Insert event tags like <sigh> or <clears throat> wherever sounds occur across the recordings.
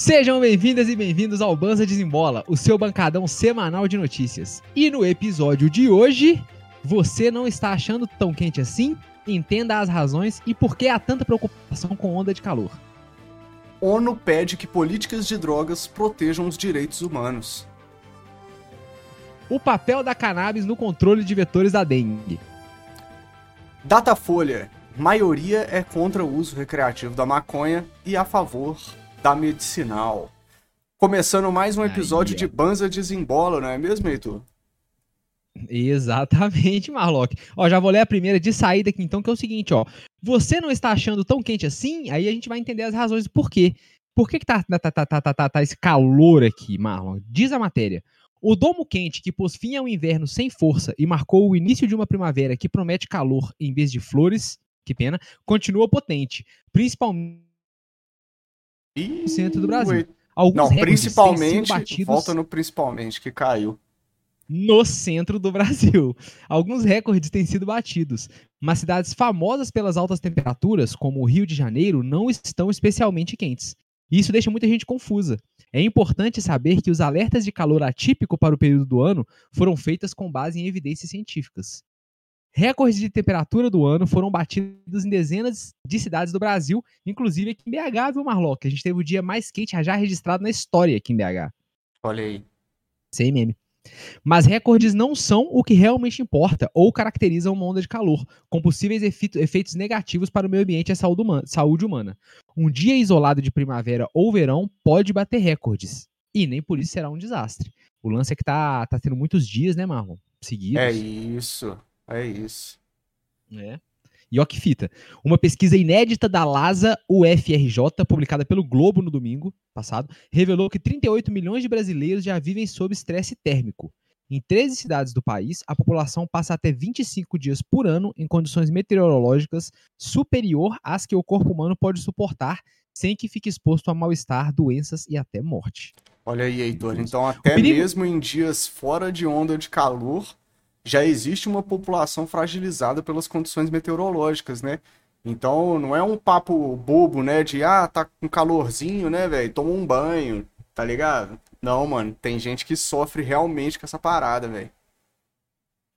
Sejam bem-vindas e bem-vindos ao Banza Desembola, o seu bancadão semanal de notícias. E no episódio de hoje, você não está achando tão quente assim? Entenda as razões e por que há tanta preocupação com onda de calor. ONU pede que políticas de drogas protejam os direitos humanos. O papel da cannabis no controle de vetores da dengue. Datafolha. Maioria é contra o uso recreativo da maconha e a favor da medicinal. Começando mais um episódio Aí, de Banza Desembola, não é mesmo, Heitor? Exatamente, Marlock. Ó, já vou ler a primeira de saída aqui então, que é o seguinte, ó. Você não está achando tão quente assim? Aí a gente vai entender as razões do porquê. Por que, que tá, tá, tá, tá, tá, tá, tá esse calor aqui, Marlon? Diz a matéria. O domo quente que pôs fim ao inverno sem força e marcou o início de uma primavera que promete calor em vez de flores, que pena, continua potente, principalmente E... no centro do Brasil. Alguns Não, recordes têm sido principalmente, batidos volta no principalmente, que caiu. no centro do Brasil. Alguns recordes têm sido batidos, mas cidades famosas pelas altas temperaturas, como o Rio de Janeiro, não estão especialmente quentes. Isso deixa muita gente confusa. É importante saber que os alertas de calor atípico para o período do ano foram feitas com base em evidências científicas. Recordes de temperatura do ano foram batidos em dezenas de cidades do Brasil, inclusive aqui em BH, viu, Marlock? A gente teve o dia mais quente já registrado na história aqui em BH. Olha aí. Sem meme. Mas recordes não são o que realmente importa ou caracterizam uma onda de calor, com possíveis efeito- efeitos negativos para o meio ambiente e a saúde humana. Um dia isolado de primavera ou verão pode bater recordes, e nem por isso será um desastre. O lance é que tá, tá tendo muitos dias, né, Marlon? Seguidos. É isso. É isso. É. E ó que fita. Uma pesquisa inédita da LASA UFRJ, publicada pelo Globo no domingo passado, revelou que 38 milhões de brasileiros já vivem sob estresse térmico. Em 13 cidades do país, a população passa até 25 dias por ano em condições meteorológicas superior às que o corpo humano pode suportar, sem que fique exposto a mal-estar, doenças e até morte. Olha aí, Heitor. Então, até perigo- mesmo em dias fora de onda de calor, já existe uma população fragilizada pelas condições meteorológicas, né? Então, não é um papo bobo, né? De, ah, tá com calorzinho, né, velho? Toma um banho, tá ligado? Não, mano. Tem gente que sofre realmente com essa parada, velho.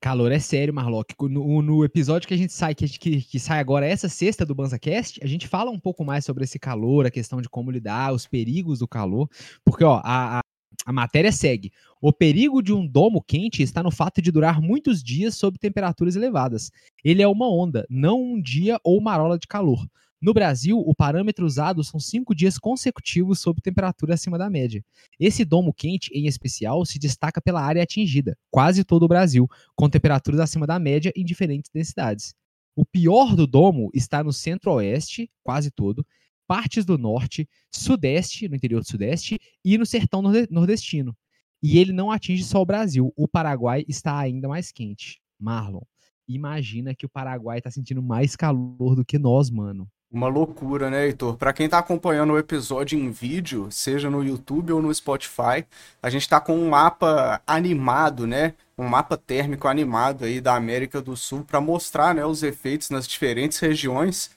Calor é sério, Marlock. No, no episódio que a gente sai, que, gente- que, que sai agora, essa sexta do BanzaCast, a gente fala um pouco mais sobre esse calor, a questão de como lidar, os perigos do calor. Porque, ó, a, a, a matéria segue. O perigo de um domo quente está no fato de durar muitos dias sob temperaturas elevadas. Ele é uma onda, não um dia ou marola de calor. No Brasil, o parâmetro usado são cinco dias consecutivos sob temperatura acima da média. Esse domo quente, em especial, se destaca pela área atingida, quase todo o Brasil, com temperaturas acima da média em diferentes densidades. O pior do domo está no centro-oeste, quase todo, partes do norte, sudeste, no interior do sudeste, e no sertão norde- nordestino. E ele não atinge só o Brasil, o Paraguai está ainda mais quente. Marlon, imagina que o Paraguai está sentindo mais calor do que nós, mano. Uma loucura, né, Heitor? Pra quem tá acompanhando o episódio em vídeo, seja no YouTube ou no Spotify, a gente tá com um mapa animado, né? Um mapa térmico animado aí da América do Sul pra mostrar, né, os efeitos nas diferentes regiões.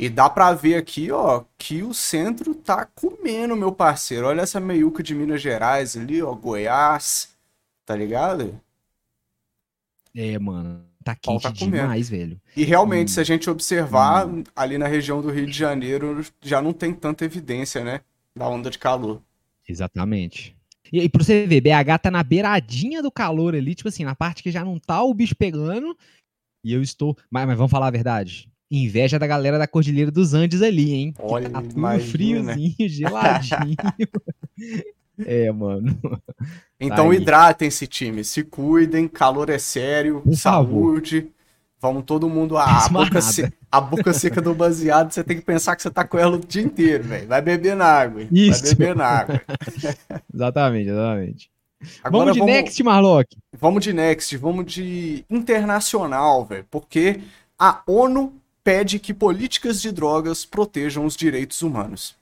E dá pra ver aqui, ó, que o centro tá comendo, meu parceiro. Olha essa meiuca de Minas Gerais ali, ó, Goiás, tá ligado? É, mano, tá Pau quente tá demais, velho. E realmente, Hum. se a gente observar, ali na região do Rio de Janeiro já não tem tanta evidência, né? Da onda de calor. Exatamente. E, e pra você ver, BH tá na beiradinha do calor ali, tipo assim, na parte que já não tá o bicho pegando. E eu estou. Mas, mas vamos falar a verdade. Inveja da galera da Cordilheira dos Andes ali, hein? Olha, tá tudo imagina. friozinho, geladinho. <laughs> é, mano. Então aí. hidratem-se, time. Se cuidem, calor é sério, Por favor. saúde. Vamos todo mundo. A, a, boca se- a boca seca do baseado, você tem que pensar que você tá com ela o dia inteiro, velho. Vai beber na água. Isso. Vai beber na água. <laughs> Exatamente, exatamente. Agora vamos de next, Marlock. Vamos de next, vamos de internacional, velho, porque a ONU pede que políticas de drogas protejam os direitos humanos.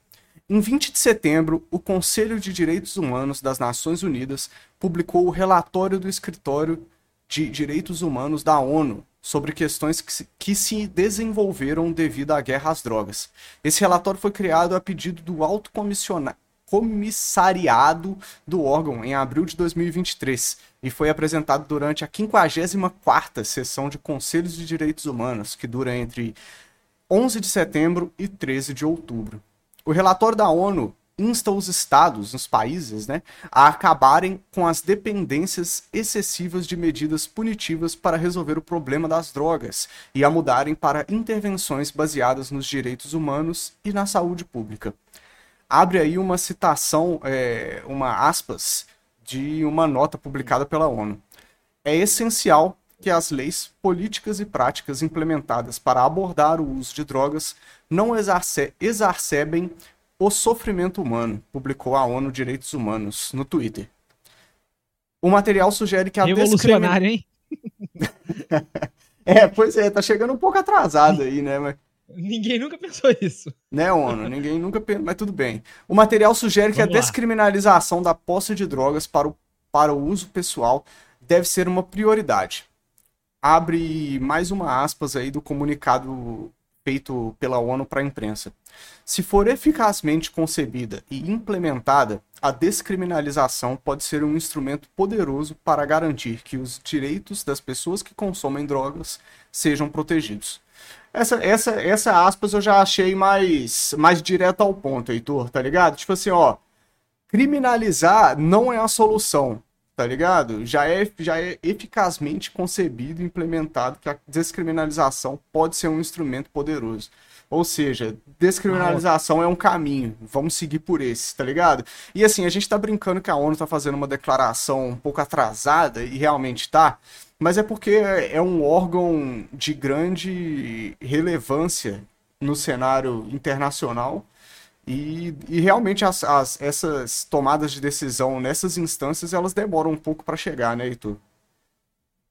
Em 20 de setembro, o Conselho de Direitos Humanos das Nações Unidas publicou o relatório do Escritório de Direitos Humanos da ONU sobre questões que se, desenvolveram devido à guerra às drogas. Esse relatório foi criado a pedido do alto comissiona- comissariado do órgão em abril de 2023 e foi apresentado durante a 54ª sessão de Conselhos de Direitos Humanos, que dura entre 11 de setembro e 13 de outubro. O relatório da ONU insta os estados, os países, né, a acabarem com as dependências excessivas de medidas punitivas para resolver o problema das drogas e a mudarem para intervenções baseadas nos direitos humanos e na saúde pública. Abre aí uma citação, é, uma aspas, de uma nota publicada pela ONU. É essencial que as leis, políticas e práticas implementadas para abordar o uso de drogas não exacerbem o Sofrimento Humano, publicou a ONU Direitos Humanos no Twitter. O material sugere que a Revolucionário, hein? <laughs> é, pois é, tá chegando um pouco atrasado aí, né? Mas... Ninguém nunca pensou isso. Né, ONU? Ninguém nunca pensou, mas tudo bem. O material sugere Vamos que a lá. descriminalização da posse de drogas para o, para o uso pessoal deve ser uma prioridade. Abre mais uma aspas aí do comunicado feito pela ONU para a imprensa. Se for eficazmente concebida e implementada, a descriminalização pode ser um instrumento poderoso para garantir que os direitos das pessoas que consomem drogas sejam protegidos. Essa, essa, essa aspas eu já achei mais, mais direto ao ponto, Heitor, tá ligado? Tipo assim, ó, criminalizar não é a solução tá ligado? Já é, já é eficazmente concebido e implementado que a descriminalização pode ser um instrumento poderoso. Ou seja, descriminalização é um caminho. Vamos seguir por esse, tá ligado? E assim, a gente tá brincando que a ONU tá fazendo uma declaração um pouco atrasada, e realmente tá, mas é porque é um órgão de grande relevância no cenário internacional e, e realmente as, as, essas tomadas de decisão nessas instâncias, elas demoram um pouco para chegar, né, Heitor?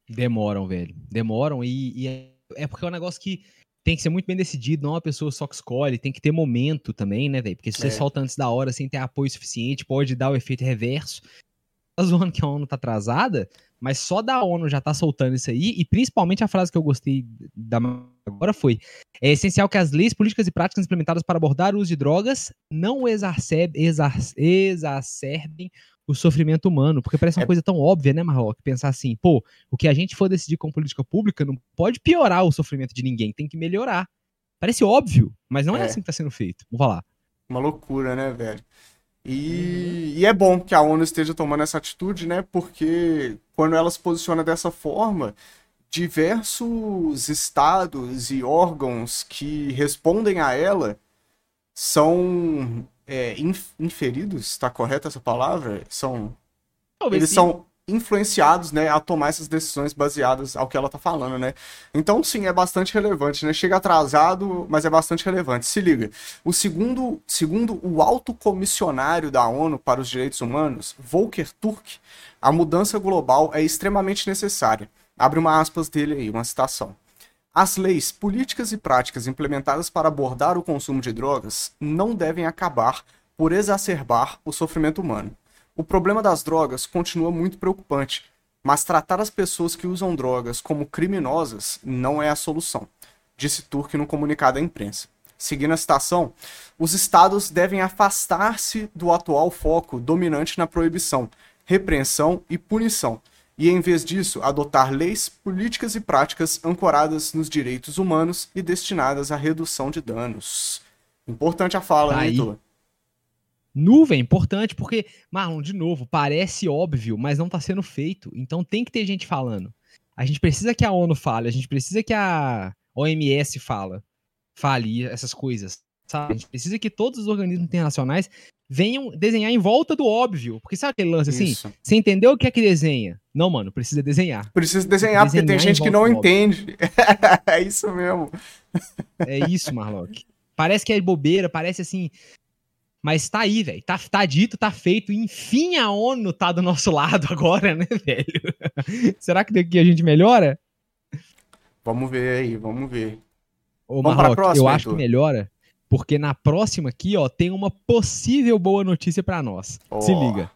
Demoram, velho. Demoram e, e é, é porque é um negócio que tem que ser muito bem decidido, não é uma pessoa só que escolhe, tem que ter momento também, né, velho? Porque se você é. solta antes da hora sem ter apoio suficiente, pode dar o efeito reverso. Tá zoando que a ONU tá atrasada, mas só da ONU já tá soltando isso aí, e principalmente a frase que eu gostei da agora foi: é essencial que as leis, políticas e práticas implementadas para abordar o uso de drogas não exacerbem, exacerbem o sofrimento humano, porque parece uma é... coisa tão óbvia, né, Marroque? Pensar assim, pô, o que a gente for decidir com política pública não pode piorar o sofrimento de ninguém, tem que melhorar. Parece óbvio, mas não é, é assim que tá sendo feito. Vamos falar. Uma loucura, né, velho? E, e, é bom que a ONU esteja tomando essa atitude, né? Porque quando ela se posiciona dessa forma, diversos estados e órgãos que respondem a ela são é, inferidos, está correta essa palavra? São. Talvez eles sim. são influenciados, né, a tomar essas decisões baseadas ao que ela tá falando, né? Então, sim, é bastante relevante, né? Chega atrasado, mas é bastante relevante. Se liga. O segundo, segundo o alto comissionário da ONU para os Direitos Humanos, Volker Turk, a mudança global é extremamente necessária. Abre uma aspas dele aí, uma citação. As leis, políticas e práticas implementadas para abordar o consumo de drogas não devem acabar por exacerbar o sofrimento humano. O problema das drogas continua muito preocupante, mas tratar as pessoas que usam drogas como criminosas não é a solução, disse Turk no comunicado à imprensa. Seguindo a citação, os estados devem afastar-se do atual foco dominante na proibição, repreensão e punição, e em vez disso, adotar leis, políticas e práticas ancoradas nos direitos humanos e destinadas à redução de danos. Importante a fala, tá né, Heitor? Nuvem, importante, porque, Marlon, de novo, parece óbvio, mas não está sendo feito. Então tem que ter gente falando. A gente precisa que a ONU fale, a gente precisa que a OMS fala, fale essas coisas. Sabe? A gente precisa que todos os organismos internacionais venham desenhar em volta do óbvio. Porque sabe aquele lance assim? Isso. Você entendeu o que é que desenha? Não, mano, precisa desenhar. Precisa desenhar, desenhar porque tem gente que não entende. <laughs> é isso mesmo. É isso, Marlock. Parece que é bobeira, parece assim. Mas tá aí, velho. Tá, tá dito, tá feito. Enfim, a ONU tá do nosso lado <laughs> agora, né, velho? Será que daqui a gente melhora? Vamos ver aí, vamos ver. Ô, vamos próxima, eu acho que melhora, porque na próxima aqui, ó, tem uma possível boa notícia para nós. Oh. Se liga.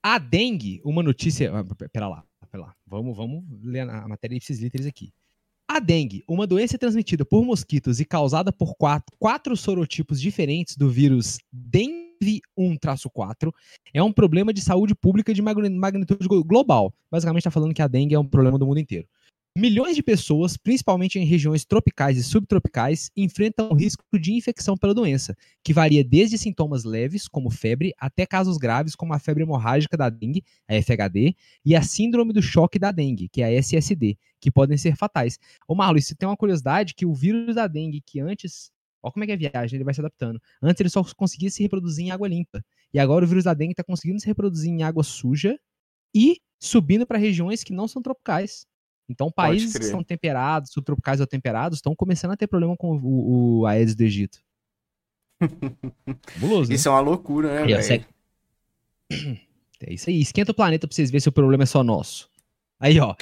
A dengue, uma notícia. Ah, pera lá, pera lá. Vamos, vamos ler a matéria ipsis literis aqui. A dengue, uma doença transmitida por mosquitos e causada por quatro, quatro sorotipos diferentes do vírus dengue 1-4 é um problema de saúde pública de magnitude global. Basicamente está falando que a dengue é um problema do mundo inteiro. Milhões de pessoas, principalmente em regiões tropicais e subtropicais, enfrentam o risco de infecção pela doença, que varia desde sintomas leves, como febre, até casos graves, como a febre hemorrágica da dengue, a FHD, e a síndrome do choque da dengue, que é a SSD, que podem ser fatais. Ô Marlon, você tem uma curiosidade que o vírus da dengue, que antes. Olha como é que é a viagem, ele vai se adaptando. Antes ele só conseguia se reproduzir em água limpa. E agora o vírus da dengue está conseguindo se reproduzir em água suja e subindo para regiões que não são tropicais. Então, países que são temperados, subtropicais ou temperados, estão começando a ter problema com o, o Aedes do Egito. <laughs> Fabuloso, Isso né? é uma loucura, né, velho? <clears throat> É isso aí. Esquenta o planeta pra vocês verem se o problema é só nosso. Aí, ó.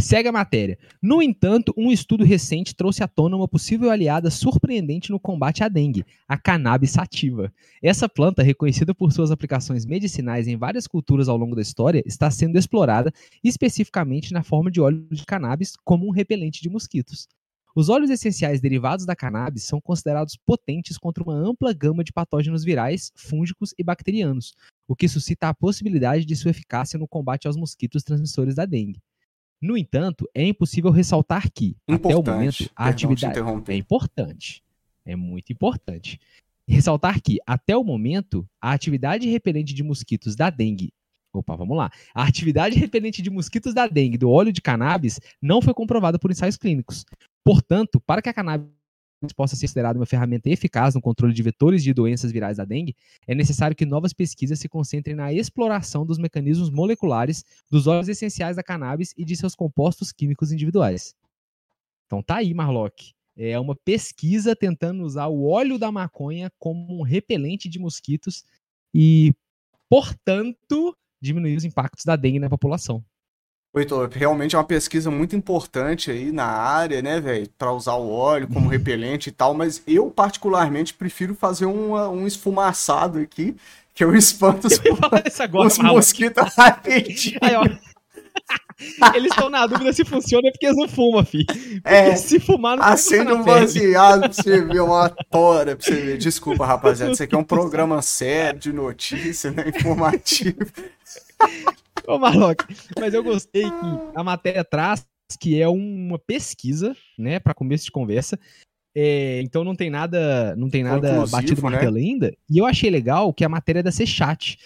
Segue a matéria. No entanto, um estudo recente trouxe à tona uma possível aliada surpreendente no combate à dengue, a cannabis sativa. Essa planta, reconhecida por suas aplicações medicinais em várias culturas ao longo da história, está sendo explorada especificamente na forma de óleo de cannabis como um repelente de mosquitos. Os óleos essenciais derivados da cannabis são considerados potentes contra uma ampla gama de patógenos virais, fúngicos e bacterianos, o que suscita a possibilidade de sua eficácia no combate aos mosquitos transmissores da dengue. No entanto, é impossível ressaltar que, importante. até o momento, a atividade é importante. É muito importante. Ressaltar que, até o momento, a atividade repelente de mosquitos da dengue. Opa, vamos lá. A atividade repelente de mosquitos da dengue do óleo de cannabis não foi comprovada por ensaios clínicos. Portanto, para que a cannabis possa ser considerada uma ferramenta eficaz no controle de vetores de doenças virais da dengue, é necessário que novas pesquisas se concentrem na exploração dos mecanismos moleculares dos óleos essenciais da cannabis e de seus compostos químicos individuais. Então tá aí, Marlock. É uma pesquisa tentando usar o óleo da maconha como um repelente de mosquitos e, portanto, diminuir os impactos da dengue na população. Heitor, realmente é uma pesquisa muito importante aí na área, né, velho? Para usar o óleo como repelente e tal, mas eu particularmente prefiro fazer um, um esfumaçado aqui, que eu espanto os, agora, os mosquitos <laughs> rapidinho. Eles estão na dúvida se funciona porque eles não fumam, filho. Porque é, se fumar, não Acende um baseado pra você ver uma tora pra você ver. Desculpa, rapaziada. Isso aqui é um <laughs> programa sério de notícia, né? Informativo. <laughs> Ô, Marlock, mas eu gostei que a matéria traz que é uma pesquisa, né, para começo de conversa. É, então não tem nada, não tem nada batido no né? martelo ainda. E eu achei legal que a matéria é da Sechat.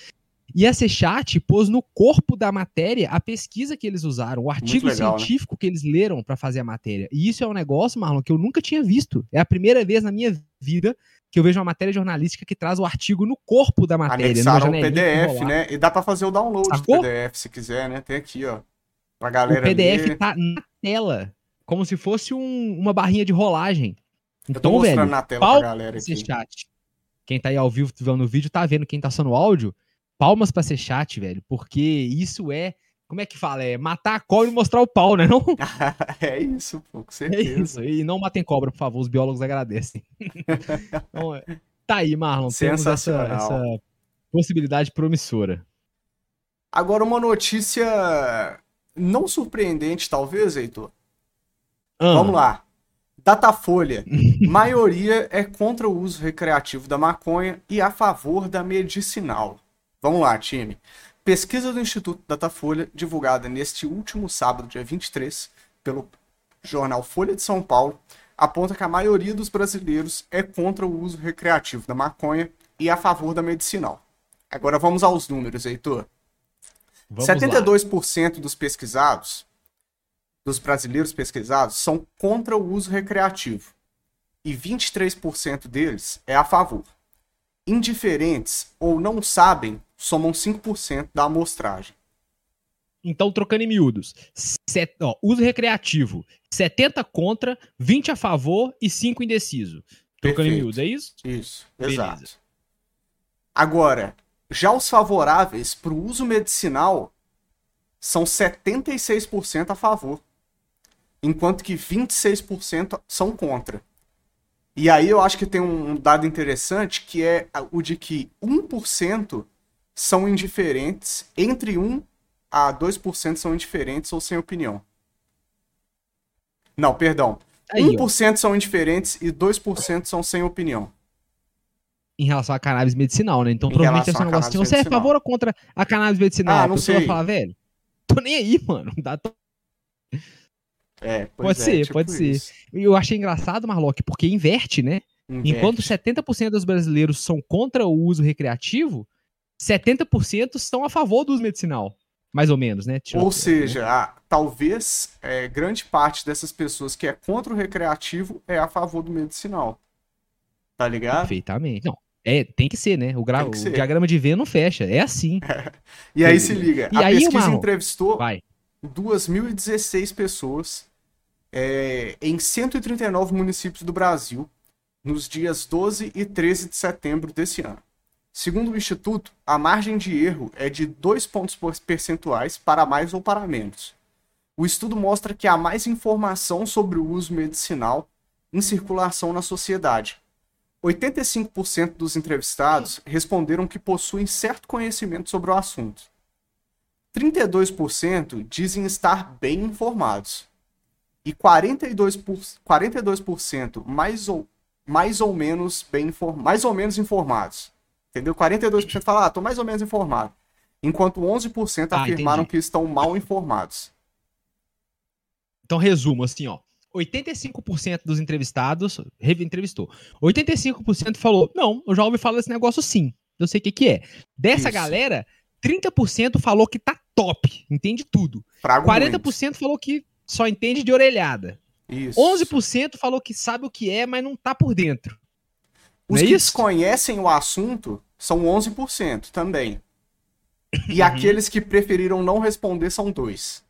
E a Sechat pôs no corpo da matéria a pesquisa que eles usaram, o artigo legal, né? científico né? que eles leram para fazer a matéria. E isso é um negócio, Marlon, que eu nunca tinha visto. É a primeira vez na minha vida que eu vejo uma matéria jornalística que traz o artigo no corpo da matéria. Anexaram o PDF, né? E dá para fazer o download Sacou? do PDF se quiser, né? Tem aqui, ó. Pra galera O PDF tá na tela, como se fosse um, uma barrinha de rolagem. Então, eu tô então, velho, na tela pra galera aqui. Chat. Quem tá aí ao vivo vendo o vídeo tá vendo quem tá só no áudio. Palmas pra ser chat, velho, porque isso é como é que fala? É matar a cobra e mostrar o pau, né? Não? <laughs> é isso, pô, com certeza. É isso. E não matem cobra, por favor, os biólogos agradecem. <laughs> então, é, tá aí, Marlon. Temos essa, essa possibilidade promissora. Agora, uma notícia não surpreendente, talvez, Heitor. Ah. Vamos lá. Datafolha. <laughs> Maioria é contra o uso recreativo da maconha e a favor da medicinal. Vamos lá, time. Pesquisa do Instituto Datafolha, divulgada neste último sábado, dia 23, pelo jornal Folha de São Paulo, aponta que a maioria dos brasileiros é contra o uso recreativo da maconha e a favor da medicinal. Agora vamos aos números, Heitor. Vamos 72% lá. dos pesquisados, dos brasileiros pesquisados, são contra o uso recreativo e 23% deles é a favor. Indiferentes ou não sabem somam 5% da amostragem. Então, trocando em miúdos, set, ó, uso recreativo, 70 contra, 20 a favor e 5 indeciso. Trocando Perfeito. em miúdos, é isso? Isso, Beleza. exato. Agora, já os favoráveis para o uso medicinal são 76% a favor, enquanto que 26% são contra. E aí eu acho que tem um dado interessante que é o de que 1% são indiferentes, entre 1 a 2% são indiferentes ou sem opinião. Não, perdão. Aí, 1% ó. são indiferentes e 2% são sem opinião. em relação à cannabis medicinal, né? Então Em provavelmente ser à negócio assim, você é a favor ou contra a cannabis medicinal? Ah, a não vai sei. falar, velho, tô nem aí, mano. Dá to- É, Pode é, ser, tipo pode ser. isso. Eu achei engraçado, Marlock, porque inverte, né? Inverte. Enquanto 70% dos brasileiros são contra o uso recreativo, 70% são a favor do uso medicinal. Mais ou menos, né? Ou seja, a- talvez é, grande parte dessas pessoas que é contra o recreativo é a favor do medicinal. Tá ligado? Perfeitamente. Não, é, tem que ser, né? O, gra... O diagrama de V não fecha. É assim. <laughs> E aí se liga, E a aí, pesquisa Marlon? entrevistou Vai. 2.016 pessoas é, em 139 municípios do Brasil nos dias 12 e 13 de setembro desse ano. Segundo o Instituto, a margem de erro é de 2 pontos percentuais para mais ou para menos. O estudo mostra que há mais informação sobre o uso medicinal em circulação na sociedade. 85% dos entrevistados responderam que possuem certo conhecimento sobre o assunto. 32% dizem estar bem informados. E 42%, por- 42% mais, ou, mais ou menos bem mais ou menos informados. Entendeu? 42% falam, ah, tô mais ou menos informado. Enquanto 11% Ah, afirmaram entendi. que estão mal informados. Então, resumo assim, ó. 85% dos entrevistados, Revi entrevistou. 85% falou: "Não, eu já ouvi falar desse negócio sim. Eu sei o que que é". Dessa Isso. galera, 30% falou que tá top, entende tudo. Frago 40% falou que só entende de orelhada. Isso. 11% falou que sabe o que é, mas não tá por dentro. Os é que isso? desconhecem o assunto são 11% também. Uhum. E aqueles que preferiram não responder são dois.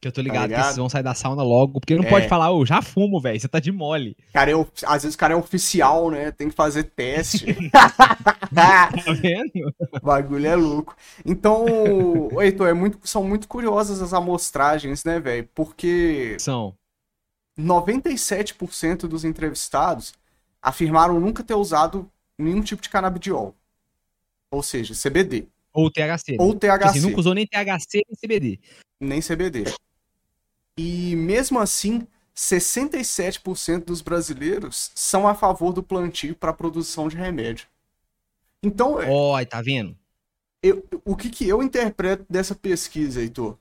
Que eu tô ligado, que ligado? vocês vão sair da sauna logo, porque não É. pode falar, ô, já fumo, velho, você tá de mole. Cara, é, às vezes o cara é oficial, né? Tem que fazer teste. <laughs> Tá vendo? o bagulho é louco. Então, Heitor, é muito, são muito curiosas as amostragens, né, velho? Porque São. 97% dos entrevistados afirmaram nunca ter usado nenhum tipo de canabidiol. Ou seja, CBD. Ou THC. né? Ou THC. assim, nunca usou nem THC nem CBD. nem CBD. E mesmo assim, 67% dos brasileiros são a favor do plantio para produção de remédio. Então, é, Ó, tá vendo? eu- o que, que eu interpreto dessa pesquisa, Heitor?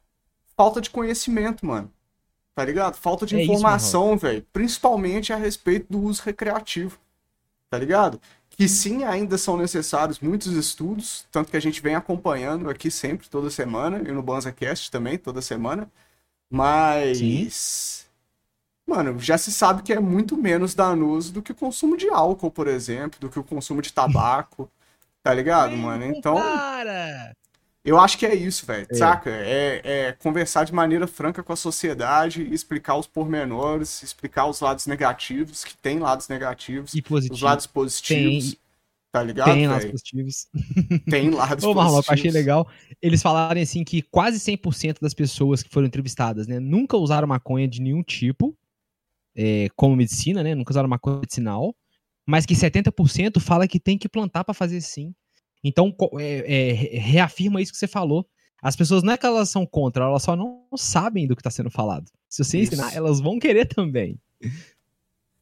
Falta de conhecimento, mano. Tá ligado? Falta de É informação, velho. Principalmente a respeito do uso recreativo. Tá ligado? Que sim, ainda são necessários muitos estudos, tanto que a gente vem acompanhando aqui sempre, toda semana, e no BanzaCast também, toda semana. Mas. Mano, já se sabe que é muito menos danoso do que o consumo de álcool, por exemplo, do que o consumo de tabaco. <laughs> Tá ligado, mano? Então. Para! Eu acho que é isso, velho. É. Saca? É, é conversar de maneira franca com a sociedade, explicar os pormenores, explicar os lados negativos, que tem lados negativos, E positivo. os lados positivos. tá ligado, Tem lados velho? positivos. Tem lados <laughs> Ô, Marlon, eu achei positivos. legal eles falarem assim que quase 100% das pessoas que foram entrevistadas, né, nunca usaram maconha de nenhum tipo, é, como medicina, né, nunca usaram maconha medicinal, mas que 70% fala que tem que plantar pra fazer sim. Então, é, é, re- reafirma isso que você falou. As pessoas não é que elas são contra, elas só não sabem do que tá sendo falado. Se você Isso. ensinar, elas vão querer também.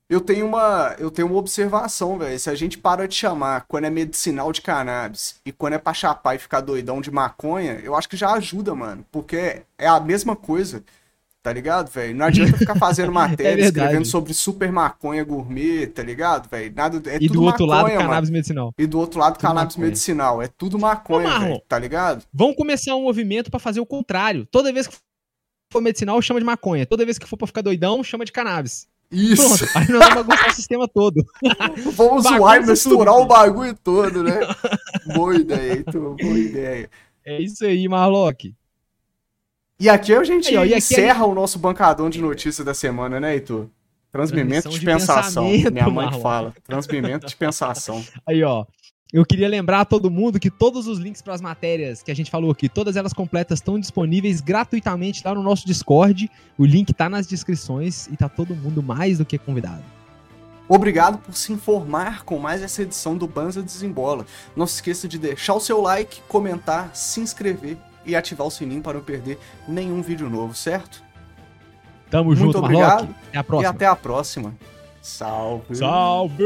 Eu tenho uma, eu tenho uma observação, velho. Se a gente para de chamar quando é medicinal de cannabis e quando é pra chapar e ficar doidão de maconha, eu acho que já ajuda, mano. Porque é a mesma coisa, tá ligado, velho? Não adianta ficar fazendo <laughs> matéria, É escrevendo sobre super maconha gourmet, tá ligado, velho? Nada, é e tudo do outro lado, maconha, mano. cannabis medicinal. E do outro lado, Tudo cannabis maconha. medicinal. É tudo maconha, velho, tá ligado? Vamos começar um movimento pra fazer o contrário. Toda vez que for medicinal, chama de maconha. Toda vez que for pra ficar doidão, chama de cannabis. Isso. Pronto. Aí nós vamos bagunçar o sistema todo. <laughs> Vamos zoar e misturar tudo. o bagulho todo, né? <laughs> boa ideia, Heitor. Boa ideia. É isso aí, Marlock. E aqui a gente e aqui encerra o nosso bancadão de notícias da semana, né, Heitor? Transmimento de, de pensação. Minha mãe Marlon. fala. Transmimento de pensação. <laughs> Aí, ó. Eu queria lembrar a todo mundo que todos os links para as matérias que a gente falou aqui, todas elas completas, estão disponíveis gratuitamente lá no nosso Discord. O link tá nas descrições e tá todo mundo mais do que convidado. Obrigado por se informar com mais essa edição do Banza Desembola. Não se esqueça de deixar o seu like, comentar, se inscrever e ativar o sininho para não perder nenhum vídeo novo, certo? Tamo Muito junto, obrigado Marlock. Até a E próxima. até a próxima. Salve! Salve!